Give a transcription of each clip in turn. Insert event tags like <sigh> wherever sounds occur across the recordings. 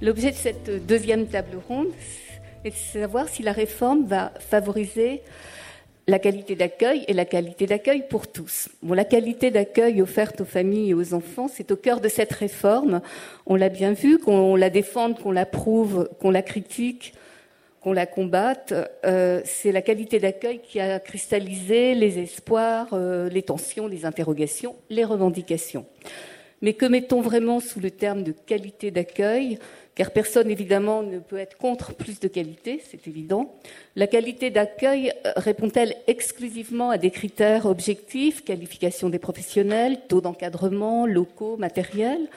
L'objet de cette deuxième table ronde est de savoir si la réforme va favoriser la qualité d'accueil et la qualité d'accueil pour tous. Bon, la qualité d'accueil offerte aux familles et aux enfants, c'est au cœur de cette réforme. On l'a bien vu, qu'on la défende, qu'on l'approuve, qu'on la critique, qu'on la combatte. Euh, c'est la qualité d'accueil qui a cristallisé les espoirs, euh, les tensions, les interrogations, les revendications. Mais que mettons vraiment sous le terme de qualité d'accueil? Car personne évidemment ne peut être contre plus de qualité, c'est évident. La qualité d'accueil euh, répond-elle exclusivement à des critères objectifs, qualification des professionnels, taux d'encadrement, locaux, matériels?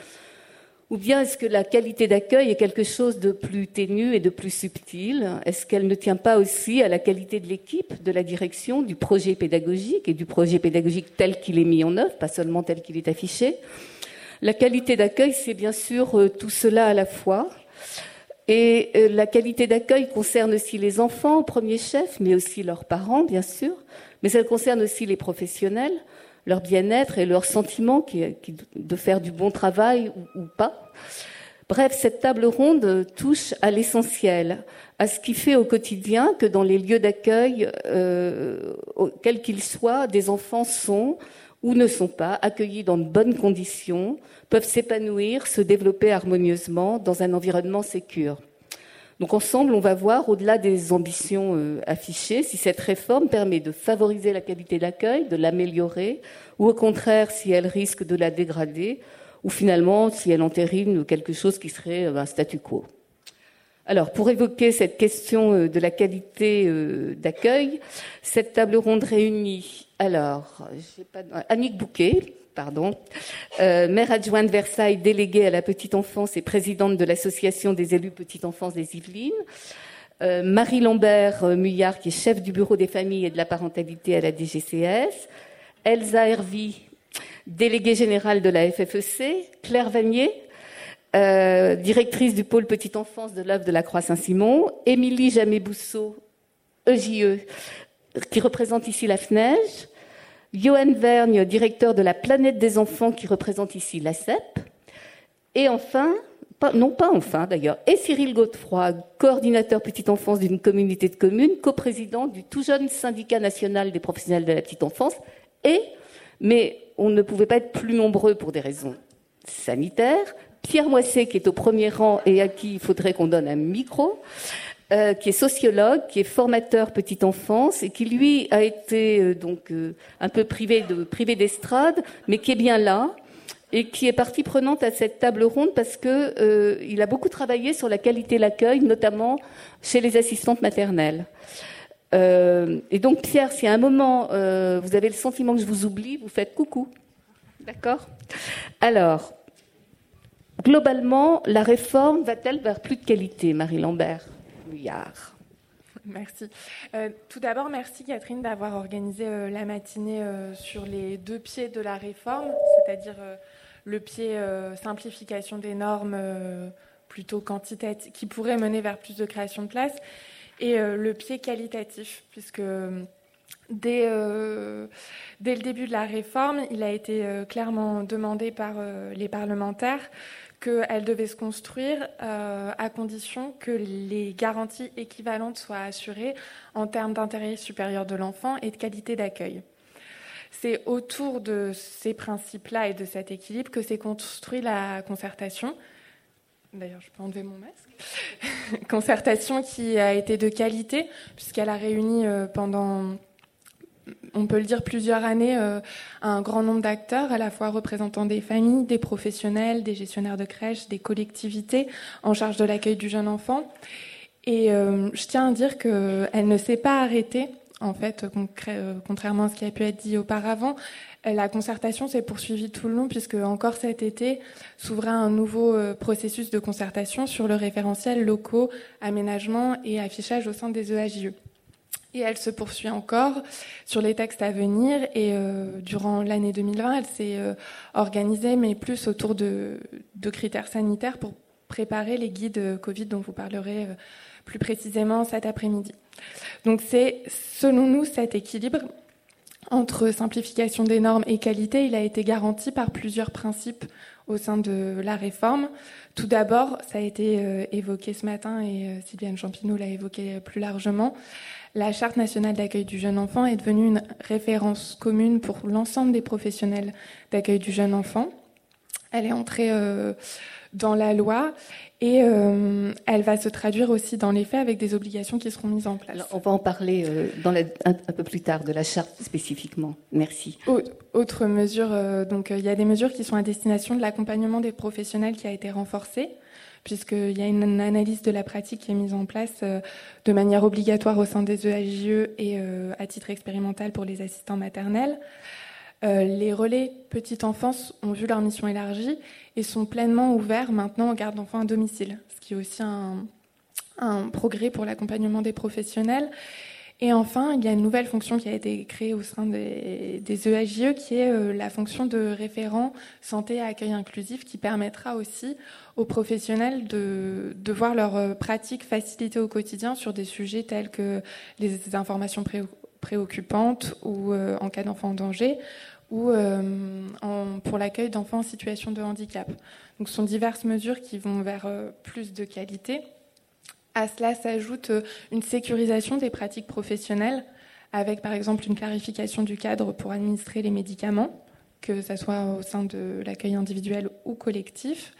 Ou bien est-ce que la qualité d'accueil est quelque chose de plus ténu et de plus subtil? Est-ce qu'elle ne tient pas aussi à la qualité de l'équipe, de la direction, du projet pédagogique et du projet pédagogique tel qu'il est mis en œuvre, pas seulement tel qu'il est affiché? La qualité d'accueil, c'est bien sûr euh, tout cela à la fois. Et euh, la qualité d'accueil concerne aussi les enfants au premier chef, mais aussi leurs parents, bien sûr. Mais elle concerne aussi les professionnels, leur bien-être et leur sentiment de faire du bon travail ou, pas. Bref, cette table ronde touche à l'essentiel, à ce qui fait au quotidien que dans les lieux d'accueil, euh, quels qu'ils soient, des enfants sont ou ne sont pas accueillis dans de bonnes conditions, peuvent s'épanouir, se développer harmonieusement dans un environnement sécure. Donc ensemble, on va voir, au-delà des ambitions euh, affichées, si cette réforme permet de favoriser la qualité d'accueil, de l'améliorer, ou au contraire, si elle risque de la dégrader, ou finalement, si elle entérine quelque chose qui serait euh, un statu quo. Alors, pour évoquer cette question euh, de la qualité d'accueil, cette table ronde réunit alors. Annick Bouquet, euh, maire adjointe de Versailles, déléguée à la petite enfance et présidente de l'association des élus petite enfance des Yvelines. Euh, Marie Lambert euh, Muyard, qui est chef du bureau des familles et de la parentalité à la DGCS. Elsa Hervy, déléguée générale de la FFEC. Claire Vanier, directrice du pôle petite enfance de l'œuvre de la Croix Saint-Simon. Émilie Jamet-Bousseau, EJE, qui représente ici la FNEJ. Johan Vergne, directeur de la planète des enfants qui représente ici la CEP. Et enfin, non pas enfin d'ailleurs, et Cyril Godefroy, coordinateur petite enfance d'une communauté de communes, coprésident du tout jeune syndicat national des professionnels de la petite enfance, et, mais on ne pouvait pas être plus nombreux pour des raisons sanitaires, Pierre Moisset qui est au premier rang et à qui il faudrait qu'on donne un micro, euh, qui est sociologue, qui est formateur petite enfance et qui lui a été euh, donc euh, un peu privé de privé d'estrade, mais qui est bien là et qui est partie prenante à cette table ronde parce que il a beaucoup travaillé sur la qualité de l'accueil, notamment chez les assistantes maternelles. et donc Pierre, si à un moment vous avez le sentiment que je vous oublie, vous faites coucou, d'accord? Alors. Globalement, la réforme va-t-elle vers plus de qualité, Marie Lambert Merci. Euh, tout d'abord, merci Catherine d'avoir organisé euh, la matinée euh, sur les deux pieds de la réforme, c'est-à-dire le pied simplification des normes plutôt quantitatif, qui pourrait mener vers plus de création de places, et le pied qualitatif, puisque dès, dès, le début de la réforme, il a été clairement demandé par les parlementaires qu'elle devait se construire euh, à condition que les garanties équivalentes soient assurées en termes d'intérêt supérieur de l'enfant et de qualité d'accueil. C'est autour de ces principes-là et de cet équilibre que s'est construite la concertation. D'ailleurs, je peux enlever mon masque. <laughs> concertation qui a été de qualité, puisqu'elle a réuni euh, pendant on peut le dire, plusieurs années euh, un grand nombre d'acteurs, à la fois représentant des familles, des professionnels, des gestionnaires de crèches, des collectivités en charge de l'accueil du jeune enfant. Et euh, je tiens à dire qu'elle ne s'est pas arrêtée, en fait, euh, contrairement à ce qui a pu être dit auparavant. La concertation s'est poursuivie tout le long, puisque encore cet été s'ouvrait un nouveau processus de concertation sur le référentiel locaux, aménagement et affichage au sein des EAJE. Et elle se poursuit encore sur les textes à venir. Et euh, durant l'année 2020, elle s'est euh, organisée, mais plus autour de, de, critères sanitaires pour préparer les guides Covid dont vous parlerez euh, plus précisément cet après-midi. Donc c'est, selon nous, cet équilibre entre simplification des normes et qualité, il a été garanti par plusieurs principes au sein de la réforme. Tout d'abord, ça a été euh, évoqué ce matin et euh, Sylviane Champineau l'a évoqué plus largement, la Charte nationale d'accueil du jeune enfant est devenue une référence commune pour l'ensemble des professionnels d'accueil du jeune enfant. Elle est entrée euh, dans la loi et euh, elle va se traduire aussi dans les faits avec des obligations qui seront mises en place. on va en parler euh, dans un, peu plus tard de la charte spécifiquement. Merci. Autre mesure, donc il y a des mesures qui sont à destination de l'accompagnement des professionnels qui a été renforcé puisqu'il y a une analyse de la pratique qui est mise en place euh, de manière obligatoire au sein des EAJE et euh, à titre expérimental pour les assistants maternels. Euh, les relais petite enfance ont vu leur mission élargie et sont pleinement ouverts maintenant aux gardes d'enfants à domicile, ce qui est aussi un progrès pour l'accompagnement des professionnels. Et enfin, il y a une nouvelle fonction qui a été créée au sein des, des EAJE, qui est euh, la fonction de référent santé et accueil inclusif, qui permettra aussi aux professionnels de, voir leurs euh, pratiques facilitées au quotidien sur des sujets tels que les informations préoccupantes ou euh, en cas d'enfant en danger ou pour l'accueil d'enfants en situation de handicap. Donc ce sont diverses mesures qui vont vers plus de qualité. À cela s'ajoute euh, une sécurisation des pratiques professionnelles, avec par exemple une clarification du cadre pour administrer les médicaments, que ce soit au sein de l'accueil individuel ou collectif,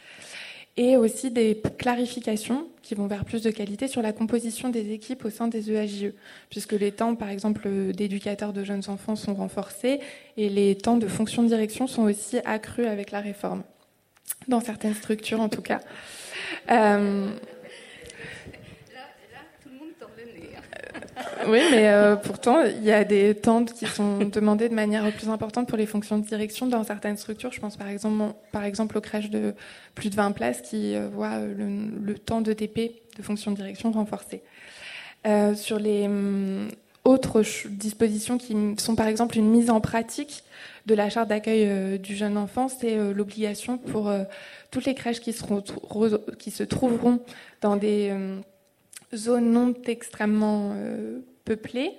et aussi des clarifications qui vont vers plus de qualité sur la composition des équipes au sein des EAJE, puisque les temps, par exemple, d'éducateurs de jeunes enfants sont renforcés et les temps de fonction de direction sont aussi accrus avec la réforme, dans certaines structures en tout cas. Euh, Oui, mais euh, pourtant, il y a des tentes qui sont demandées de manière plus importante pour les fonctions de direction dans certaines structures. Je pense par exemple, par exemple aux crèches de plus de 20 places qui euh, voient le, temps de TP, de fonction de direction, renforcé. Euh, sur les hum, autres dispositions qui sont par exemple une mise en pratique de la charte d'accueil du jeune enfant, c'est l'obligation pour toutes les crèches qui, qui se trouveront dans des zones non extrêmement peuplées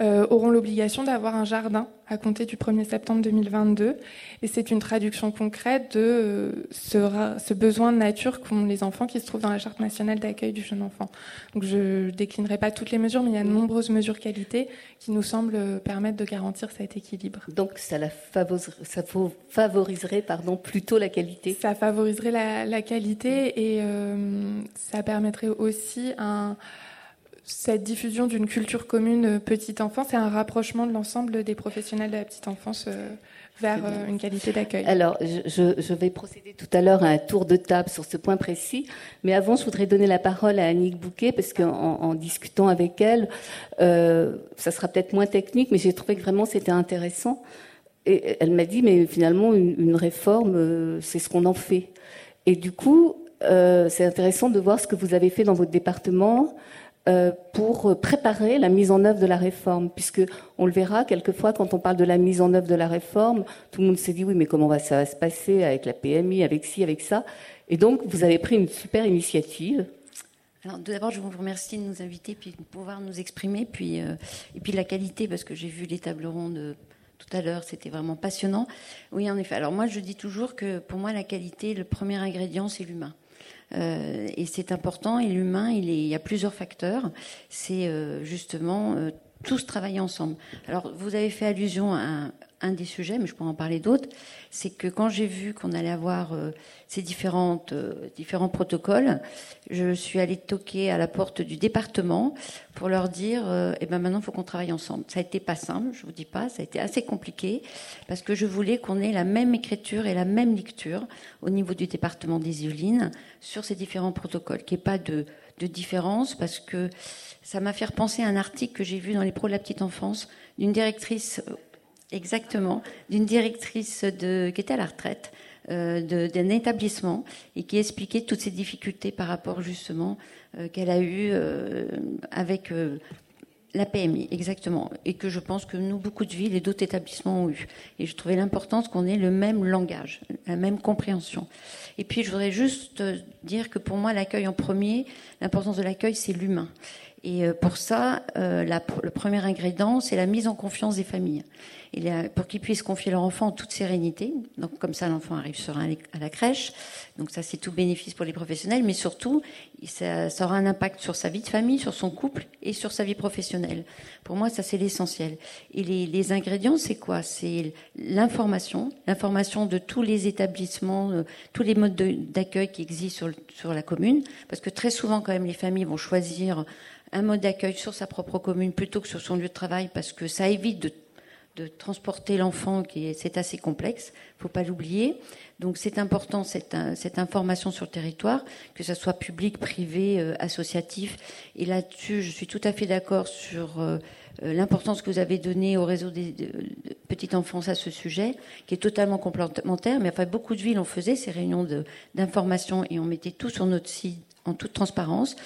euh, auront l'obligation d'avoir un jardin à compter du 1er septembre 2022. Et c'est une traduction concrète de euh, ce, ce, besoin de nature qu'ont les enfants qui se trouvent dans la Charte nationale d'accueil du jeune enfant. Donc je déclinerai pas toutes les mesures, mais il y a de nombreuses mesures qualité qui nous semblent permettre de garantir cet équilibre. Donc ça, la ça favoriserait pardon, plutôt la qualité Ça favoriserait la, la qualité et euh, ça permettrait aussi un cette diffusion d'une culture commune euh, petite enfance et un rapprochement de l'ensemble des professionnels de la petite enfance euh, vers euh, une qualité d'accueil. Alors, je, vais procéder tout à l'heure à un tour de table sur ce point précis, mais avant, je voudrais donner la parole à Annick Bouquet, parce qu'en en discutant avec elle, ça sera peut-être moins technique, mais j'ai trouvé que vraiment c'était intéressant. Et elle m'a dit, mais finalement, une, une réforme, c'est ce qu'on en fait. Et du coup, c'est intéressant de voir ce que vous avez fait dans votre département, pour préparer la mise en œuvre de la réforme, puisque on le verra quelquefois quand on parle de la mise en œuvre de la réforme, tout le monde s'est dit oui, mais comment ça va se passer avec la PMI, avec ci, avec ça, et donc vous avez pris une super initiative. Alors, d'abord, je vous remercie de nous inviter, puis de pouvoir nous exprimer, puis euh, et puis la qualité, parce que j'ai vu les tables rondes euh, tout à l'heure, c'était vraiment passionnant. Oui, en effet. Alors moi, je dis toujours que pour moi, la qualité, le premier ingrédient, c'est l'humain. Euh, et c'est important. Et l'humain, il, il, y a plusieurs facteurs. C'est euh, justement euh, tous travailler ensemble. Alors, vous avez fait allusion à un, des sujets, mais je pourrais en parler d'autres, c'est que quand j'ai vu qu'on allait avoir euh, ces différentes, euh, différents protocoles, je suis allée toquer à la porte du département pour leur dire, euh, eh ben maintenant, il faut qu'on travaille ensemble. Ça a été pas simple, je vous dis pas, ça a été assez compliqué, parce que je voulais qu'on ait la même écriture et la même lecture au niveau du département des Yvelines sur ces différents protocoles, qu'il n'y ait pas de, de différence, parce que ça m'a fait repenser à un article que j'ai vu dans les pros de la petite enfance d'une directrice Exactement, d'une directrice qui était à la retraite euh, d'un établissement et qui expliquait toutes ces difficultés par rapport justement euh, qu'elle a eues euh, avec la PMI, exactement, et que je pense que nous, beaucoup de villes et d'autres établissements ont eu. Et je trouvais l'importance qu'on ait le même langage, la même compréhension. Et puis, je voudrais juste dire que pour moi, l'accueil en premier, l'importance de l'accueil, c'est l'humain. Et pour ça, le premier ingrédient, c'est la mise en confiance des familles pour qu'ils puissent confier leur enfant en toute sérénité. Donc comme ça, l'enfant arrive serein à la crèche. Donc ça, c'est tout bénéfice pour les professionnels, mais surtout, ça, aura un impact sur sa vie de famille, sur son couple et sur sa vie professionnelle. Pour moi, ça, c'est l'essentiel. Et les, ingrédients, c'est quoi? C'est l'information, l'information de tous les établissements, euh, tous les modes d'accueil qui existent sur la commune, parce que très souvent, quand même, les familles vont choisir un mode d'accueil sur sa propre commune plutôt que sur son lieu de travail parce que ça évite de de transporter l'enfant, qui c'est assez complexe, faut pas l'oublier. Donc c'est important cette, cette, information sur le territoire, que ce soit public, privé, euh, associatif. Et là-dessus, je suis tout à fait d'accord sur euh, euh, l'importance que vous avez donnée au réseau des de, petite enfance à ce sujet, qui est totalement complémentaire. Mais enfin, beaucoup de villes ont faisait ces réunions d'information et on mettait tout sur notre site en toute transparence.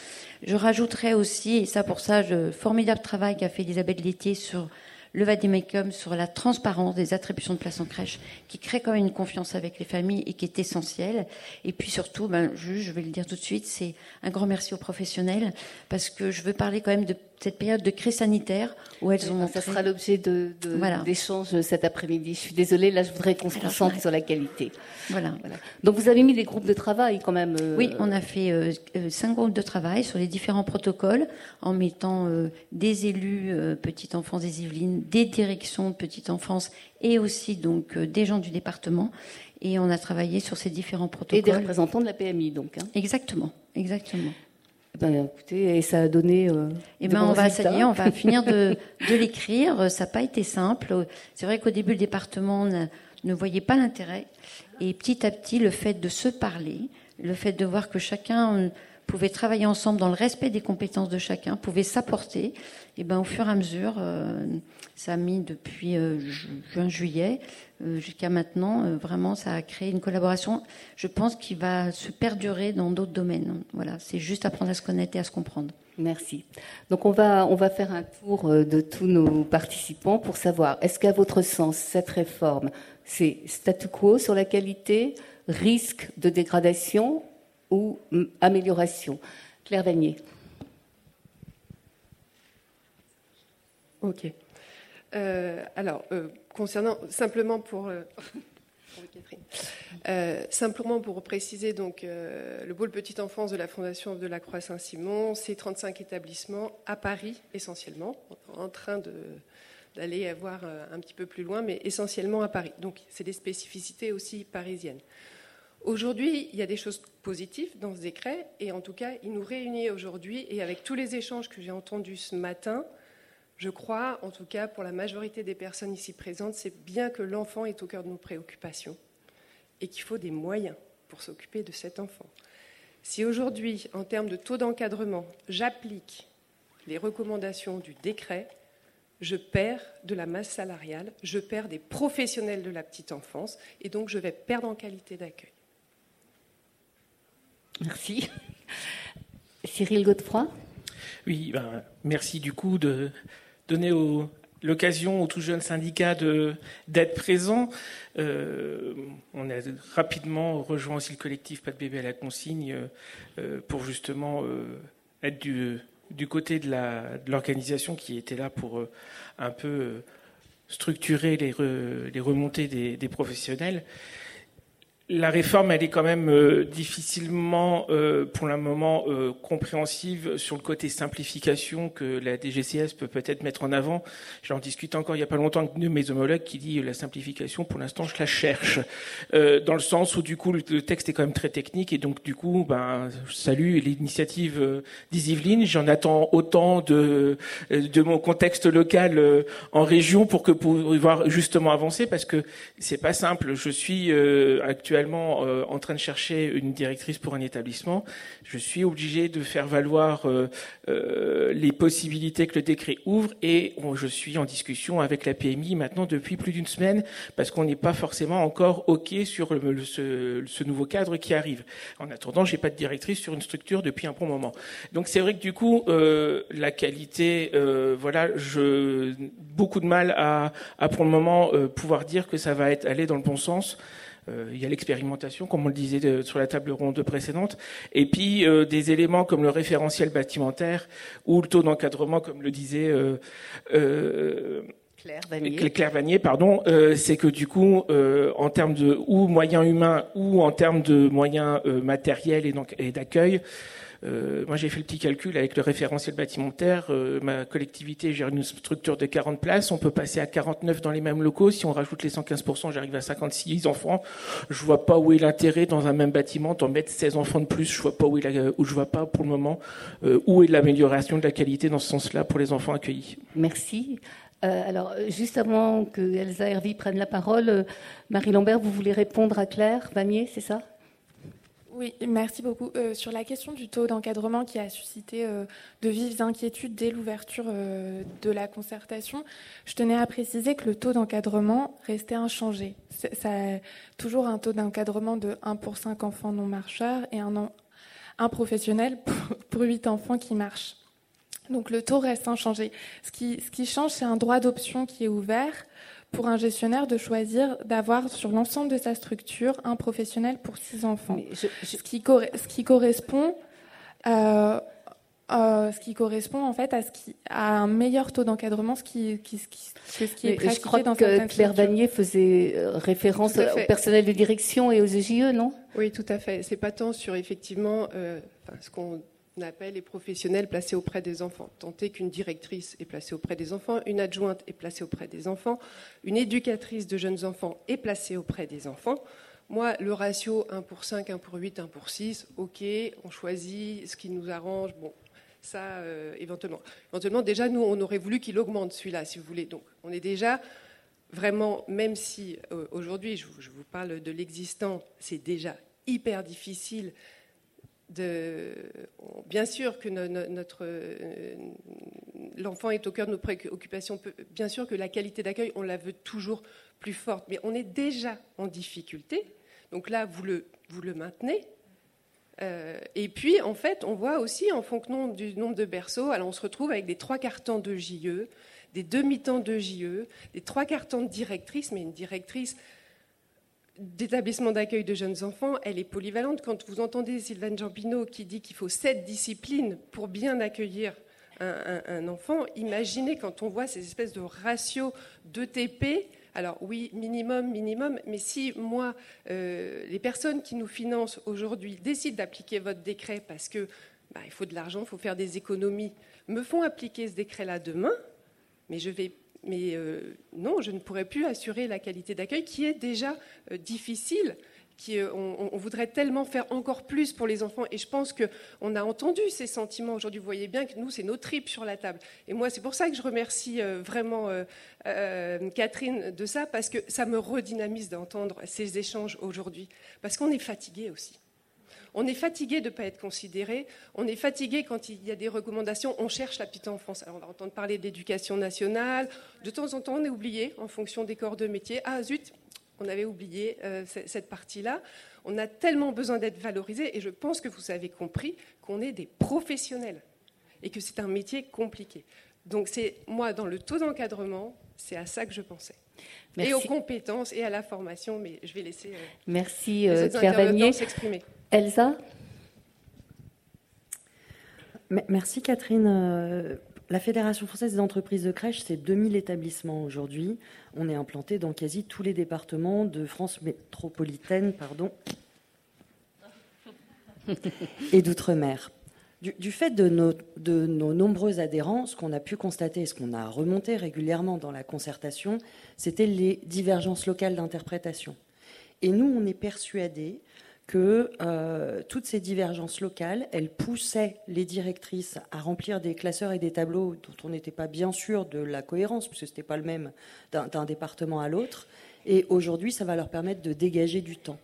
Je rajouterais aussi, et ça pour ça, le formidable travail qu'a fait Elisabeth Létier sur le vademecum sur la transparence des attributions de place en crèche, qui crée quand même une confiance avec les familles et qui est essentielle. Et puis surtout, ben, je, je vais le dire tout de suite, c'est un grand merci aux professionnels, parce que je veux parler quand même de cette période de crise sanitaire où elles ont montré... Ça sera l'objet de, d'échanges cet après-midi. Je suis désolée, là je voudrais qu'on se concentre sur la qualité. Voilà. Donc vous avez mis des groupes de travail quand même euh, Oui, on a fait euh, euh, cinq groupes de travail sur les différents protocoles en mettant des élus petite enfance des Yvelines, des directions de petite enfance et aussi donc des gens du département. Et on a travaillé sur ces différents protocoles. Et des représentants de la PMI donc. Hein. Exactement, exactement. Ben, écoutez, et ça a donné. Euh, eh ben, on va, ça on va <laughs> finir de, de l'écrire. Ça n'a pas été simple. C'est vrai qu'au début, le département ne, ne voyait pas l'intérêt. Et petit à petit, le fait de se parler, le fait de voir que chacun pouvait travailler ensemble dans le respect des compétences de chacun, pouvait s'apporter. Et ben, au fur et à mesure, euh, ça a mis depuis euh, juin-juillet euh, jusqu'à maintenant, vraiment, ça a créé une collaboration, je pense, qui va se perdurer dans d'autres domaines. Voilà, c'est juste apprendre à se connaître et à se comprendre. Merci. Donc on va, on va faire un tour de tous nos participants pour savoir, est-ce qu'à votre sens, cette réforme, c'est statu quo sur la qualité, risque de dégradation ou amélioration Claire Vanier. Ok. alors, concernant simplement pour euh, <laughs> euh, simplement pour préciser donc euh, le pôle petite enfance de la Fondation de la Croix Saint-Simon, c'est 35 établissements à Paris essentiellement, en train d'aller voir un petit peu plus loin, mais essentiellement à Paris. Donc c'est des spécificités aussi parisiennes. Aujourd'hui, il y a des choses positives dans ce décret, et en tout cas, il nous réunit aujourd'hui, et avec tous les échanges que j'ai entendus ce matin, je crois, en tout cas pour la majorité des personnes ici présentes, c'est bien que l'enfant est au cœur de nos préoccupations et qu'il faut des moyens pour s'occuper de cet enfant. Si aujourd'hui, en termes de taux d'encadrement, j'applique les recommandations du décret, je perds de la masse salariale, je perds des professionnels de la petite enfance et donc je vais perdre en qualité d'accueil. Merci. <laughs> Cyril Godefroy Oui, ben, merci du coup de, donner l'occasion aux tout jeunes syndicats d'être présents. Euh, on a rapidement rejoint aussi le collectif Pas de bébé à la consigne euh, pour justement euh, être du, côté de l'organisation qui était là pour un peu structurer les, remontées des professionnels la réforme, elle est quand même euh, difficilement, euh, pour le moment, euh, compréhensive sur le côté simplification que la DGCS peut peut-être mettre en avant. J'en discute encore il n'y a pas longtemps avec de mes homologues qui dit la simplification, pour l'instant, je la cherche, dans le sens où du coup le, texte est quand même très technique et donc du coup, ben, je salue l'initiative d'Isyveline. J'en attends autant de de mon contexte local en région pour que pour pouvoir justement avancer parce que c'est pas simple. Je suis actuellement euh, en train de chercher une directrice pour un établissement, je suis obligé de faire valoir euh, euh, les possibilités que le décret ouvre et je suis en discussion avec la PMI maintenant depuis plus d'une semaine parce qu'on n'est pas forcément encore OK sur ce, nouveau cadre qui arrive. En attendant, j'ai pas de directrice sur une structure depuis un bon moment. Donc c'est vrai que du coup, la qualité, voilà, je beaucoup de mal à, à pour le moment pouvoir dire que ça va être aller dans le bon sens. Il y a l'expérimentation, comme on le disait sur la table ronde précédente, et puis des éléments comme le référentiel bâtimentaire ou le taux d'encadrement, comme le disait Claire Vanier. Claire Vanier, pardon, c'est que du coup, en termes de ou moyens humains ou en termes de moyens matériels et d'accueil, euh, moi, j'ai fait le petit calcul avec le référentiel bâtimentaire. Euh, ma collectivité gère une structure de 40 places. On peut passer à 49 dans les mêmes locaux. Si on rajoute les 115%, j'arrive à 56 enfants. Je vois pas où est l'intérêt dans un même bâtiment d'en mettre 16 enfants de plus. Je vois pas où est la, je vois pas pour le moment euh, où est l'amélioration de la qualité dans ce sens-là pour les enfants accueillis. Merci. alors, juste avant que Elsa Hervy prenne la parole, Marie Lambert, vous voulez répondre à Claire Vanier, c'est ça? Oui, merci beaucoup. Euh, sur la question du taux d'encadrement qui a suscité euh, de vives inquiétudes dès l'ouverture euh, de la concertation, je tenais à préciser que le taux d'encadrement restait inchangé. Ça toujours un taux d'encadrement de 1 pour 5 enfants non marcheurs et un, professionnel <laughs> pour 8 enfants qui marchent. Donc le taux reste inchangé. Ce qui change, c'est un droit d'option qui est ouvert pour un gestionnaire de choisir d'avoir sur l'ensemble de sa structure un professionnel pour six enfants. Ce, qui ce, qui correspond euh, euh, ce qui correspond en fait à, ce qui, à un meilleur taux d'encadrement, ce qui, qui, ce qui est pratiqué Je crois dans que Claire Vanier faisait euh, référence au personnel de direction et aux EJE, non? Oui, tout à fait. C'est pas tant sur effectivement ce qu'on appelle les professionnels placés auprès des enfants. Tenter qu'une directrice est placée auprès des enfants, une adjointe est placée auprès des enfants, une éducatrice de jeunes enfants est placée auprès des enfants. Moi, le ratio 1 pour 5, 1 pour 8, 1 pour 6, ok, on choisit ce qui nous arrange. Bon, ça, euh, éventuellement. Éventuellement, déjà, nous, on aurait voulu qu'il augmente celui-là, si vous voulez. Donc, on est déjà vraiment, même si euh, aujourd'hui, je, je vous parle de l'existant, c'est déjà hyper difficile bien sûr que notre euh, l'enfant est au cœur de nos préoccupations. Bien sûr que la qualité d'accueil, on la veut toujours plus forte, mais on est déjà en difficulté. Donc là, vous le, vous le maintenez. Euh, et puis, en fait, on voit aussi, en fonction du nombre de berceaux, alors on se retrouve avec des trois quarts temps de JE, des demi-temps de JE, des trois quarts temps de directrice, mais une directrice d'établissement d'accueil de jeunes enfants, elle est polyvalente. Quand vous entendez Sylvain Giambino qui dit qu'il faut sept disciplines pour bien accueillir un, enfant, imaginez quand on voit ces espèces de ratios d'ETP. Alors oui, minimum, minimum, mais si moi, euh, les personnes qui nous financent aujourd'hui décident d'appliquer votre décret parce que bah, il faut de l'argent, il faut faire des économies, me font appliquer ce décret-là demain, mais je vais mais euh, non, je ne pourrais plus assurer la qualité d'accueil qui est déjà euh, difficile. Euh, on, voudrait tellement faire encore plus pour les enfants. Et je pense qu'on a entendu ces sentiments aujourd'hui. Vous voyez bien que nous, c'est nos tripes sur la table. Et moi, c'est pour ça que je remercie vraiment Catherine de ça, parce que ça me redynamise d'entendre ces échanges aujourd'hui. Parce qu'on est fatigué aussi. On est fatigué de ne pas être considéré. On est fatigué quand il y a des recommandations. On cherche la petite enfance. Alors on va entendre parler d'éducation nationale. De temps en temps, on est oublié en fonction des corps de métier. Ah zut, on avait oublié euh, cette partie-là. On a tellement besoin d'être valorisé. Et je pense que vous avez compris qu'on est des professionnels et que c'est un métier compliqué. Donc c'est moi dans le taux d'encadrement, c'est à ça que je pensais. Et aux compétences et à la formation, mais je vais laisser euh, Merci, euh, Claire s'exprimer. Elsa Merci Catherine. Euh, la Fédération française des entreprises de crèche, c'est 2000 établissements aujourd'hui. On est implanté dans quasi tous les départements de France métropolitaine pardon, <laughs> et d'outre-mer. Du, fait de nos, de nos, nombreux adhérents, ce qu'on a pu constater et ce qu'on a remonté régulièrement dans la concertation, c'était les divergences locales d'interprétation. Et nous, on est persuadés que euh, toutes ces divergences locales, elles poussaient les directrices à remplir des classeurs et des tableaux dont on n'était pas bien sûr de la cohérence, puisque ce n'était pas le même d'un département à l'autre. Et aujourd'hui, ça va leur permettre de dégager du temps.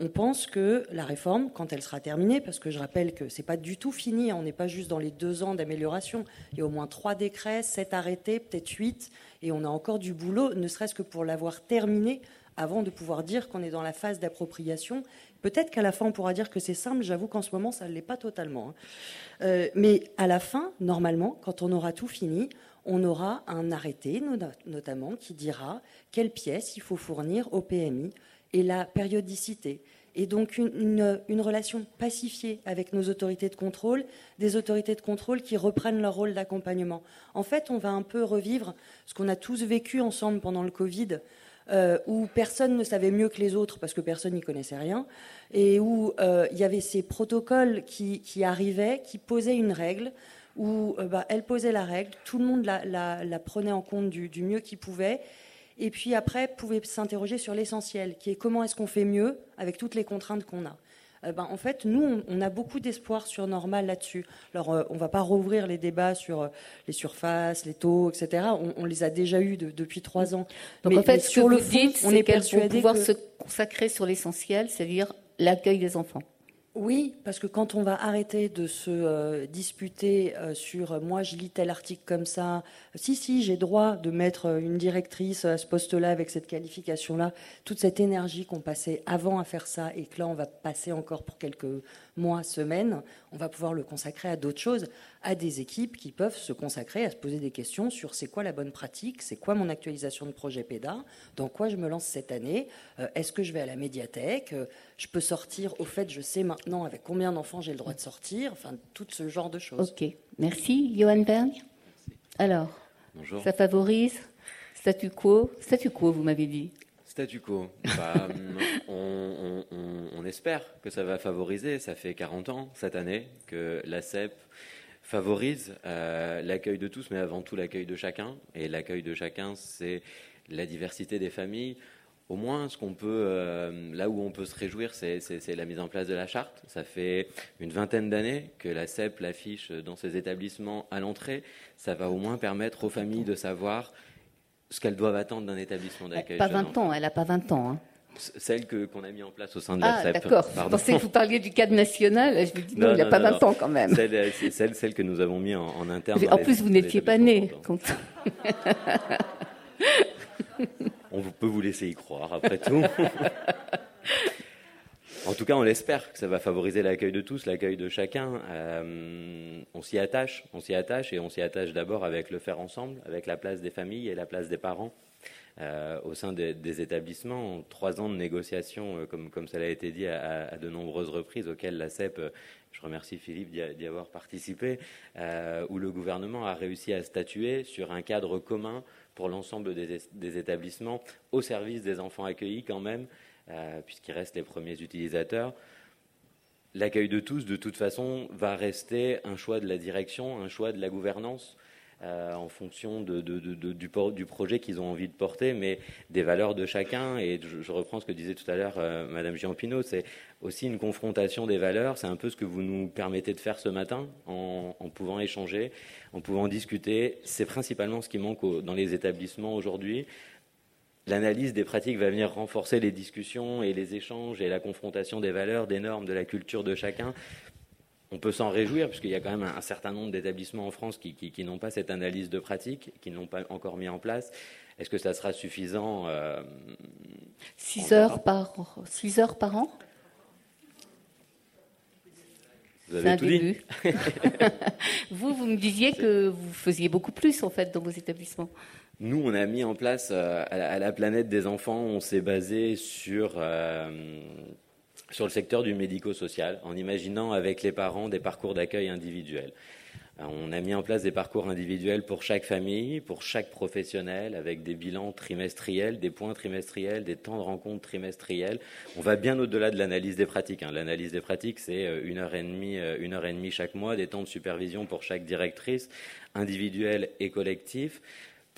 On pense que la réforme, quand elle sera terminée, parce que je rappelle que ce n'est pas du tout fini, hein, on n'est pas juste dans les deux ans d'amélioration, il y a au moins trois décrets, sept arrêtés, peut-être huit, et on a encore du boulot, ne serait-ce que pour l'avoir terminée avant de pouvoir dire qu'on est dans la phase d'appropriation Peut-être qu'à la fin, on pourra dire que c'est simple. J'avoue qu'en ce moment, ça ne l'est pas totalement. Hein. Euh, mais à la fin, normalement, quand on aura tout fini, on aura un arrêté, notamment, qui dira quelles pièces il faut fournir au PMI et la périodicité. Et donc une, une, relation pacifiée avec nos autorités de contrôle, des autorités de contrôle qui reprennent leur rôle d'accompagnement. En fait, on va un peu revivre ce qu'on a tous vécu ensemble pendant le Covid, euh, où personne ne savait mieux que les autres parce que personne n'y connaissait rien, et où euh, il y avait ces protocoles qui, arrivaient, qui posaient une règle, où euh, bah, elle posait la règle, tout le monde la, prenait en compte du mieux qu'il pouvait, et puis après pouvait s'interroger sur l'essentiel, qui est comment est-ce qu'on fait mieux avec toutes les contraintes qu'on a. Euh, ben, en fait, nous, on, a beaucoup d'espoir sur Normal là-dessus. Alors, euh, on ne va pas rouvrir les débats sur euh, les surfaces, les taux, etc. On, les a déjà eus depuis trois ans. Donc, en fait, sur le fond, on est persuadé pouvoir se consacrer sur l'essentiel, c'est-à-dire l'accueil des enfants. Oui, parce que quand on va arrêter de se euh, disputer euh, sur euh, moi je lis tel article comme ça, si si j'ai droit de mettre une directrice à ce poste-là avec cette qualification-là, toute cette énergie qu'on passait avant à faire ça et que là on va passer encore pour quelques mois, semaines, on va pouvoir le consacrer à d'autres choses, à des équipes qui peuvent se consacrer à se poser des questions sur c'est quoi la bonne pratique, c'est quoi mon actualisation de projet PEDA, dans quoi je me lance cette année, euh, est-ce que je vais à la médiathèque, euh, je peux sortir, au fait, je sais maintenant avec combien d'enfants j'ai le droit de sortir, enfin, tout ce genre de choses. Ok, merci. Johan Bergne Alors, Bonjour. ça favorise Statu quo Statu quo, vous m'avez dit Statu quo. Bah, <laughs> on, espère que ça va favoriser. Ça fait 40 ans cette année que la CEP favorise euh, l'accueil de tous, mais avant tout l'accueil de chacun. Et l'accueil de chacun, c'est la diversité des familles. Au moins, ce qu'on peut, euh, là où on peut se réjouir, c'est la mise en place de la charte. Ça fait une vingtaine d'années que la CEP l'affiche dans ses établissements à l'entrée. Ça va au moins permettre aux familles de savoir ce qu'elles doivent attendre d'un établissement d'accueil. Pas 20 ans, elle n'a pas 20 ans. Hein. Celle qu'on a mis en place au sein de la ah, CEP. d'accord. Je pensais que vous parliez du cadre national. Je me dis non, il n'a pas 20 ans quand même. C'est celle, celle, que nous avons mis en, interne. En plus, vous n'étiez pas né. On peut vous laisser y croire, après tout. <laughs> En tout cas, on l'espère que ça va favoriser l'accueil de tous, l'accueil de chacun. Euh, on s'y attache, on s'y attache et on s'y attache d'abord avec le faire ensemble, avec la place des familles et la place des parents. Euh, au sein des, établissements, trois ans de négociations, euh, comme, comme ça a été dit à, de nombreuses reprises, auxquelles la CEP, je remercie Philippe d'y avoir participé, où le gouvernement a réussi à statuer sur un cadre commun pour l'ensemble des, établissements, au service des enfants accueillis quand même, puisqu'ils restent les premiers utilisateurs. L'accueil de tous, de toute façon, va rester un choix de la direction, un choix de la gouvernance. Euh, en fonction du, projet qu'ils ont envie de porter, mais des valeurs de chacun. Et je, reprends ce que disait tout à l'heure euh, Madame Giampino, c'est aussi une confrontation des valeurs. C'est un peu ce que vous nous permettez de faire ce matin en, pouvant échanger, en pouvant discuter. C'est principalement ce qui manque dans les établissements aujourd'hui l'analyse des pratiques va venir renforcer les discussions et les échanges et la confrontation des valeurs, des normes, de la culture de chacun. On peut s'en réjouir, puisqu'il y a quand même un, certain nombre d'établissements en France qui, n'ont pas cette analyse de pratique, qui ne l'ont pas encore mis en place. Est-ce que ça sera suffisant euh, Six heures, heures par an? Vous avez tout début. dit. <laughs> vous, vous me disiez que vous faisiez beaucoup plus en fait dans vos établissements. Nous, on a mis en place euh, à la planète des enfants, on s'est basé sur, euh, sur le secteur du médico-social, en imaginant avec les parents des parcours d'accueil individuels. Euh, on a mis en place des parcours individuels pour chaque famille, pour chaque professionnel, avec des bilans trimestriels, des points trimestriels, des temps de rencontre trimestriels. On va bien au-delà de l'analyse des pratiques. Hein. L'analyse des pratiques, c'est une heure et demie, une heure et demie chaque mois, des temps de supervision pour chaque directrice, individuelle et collectif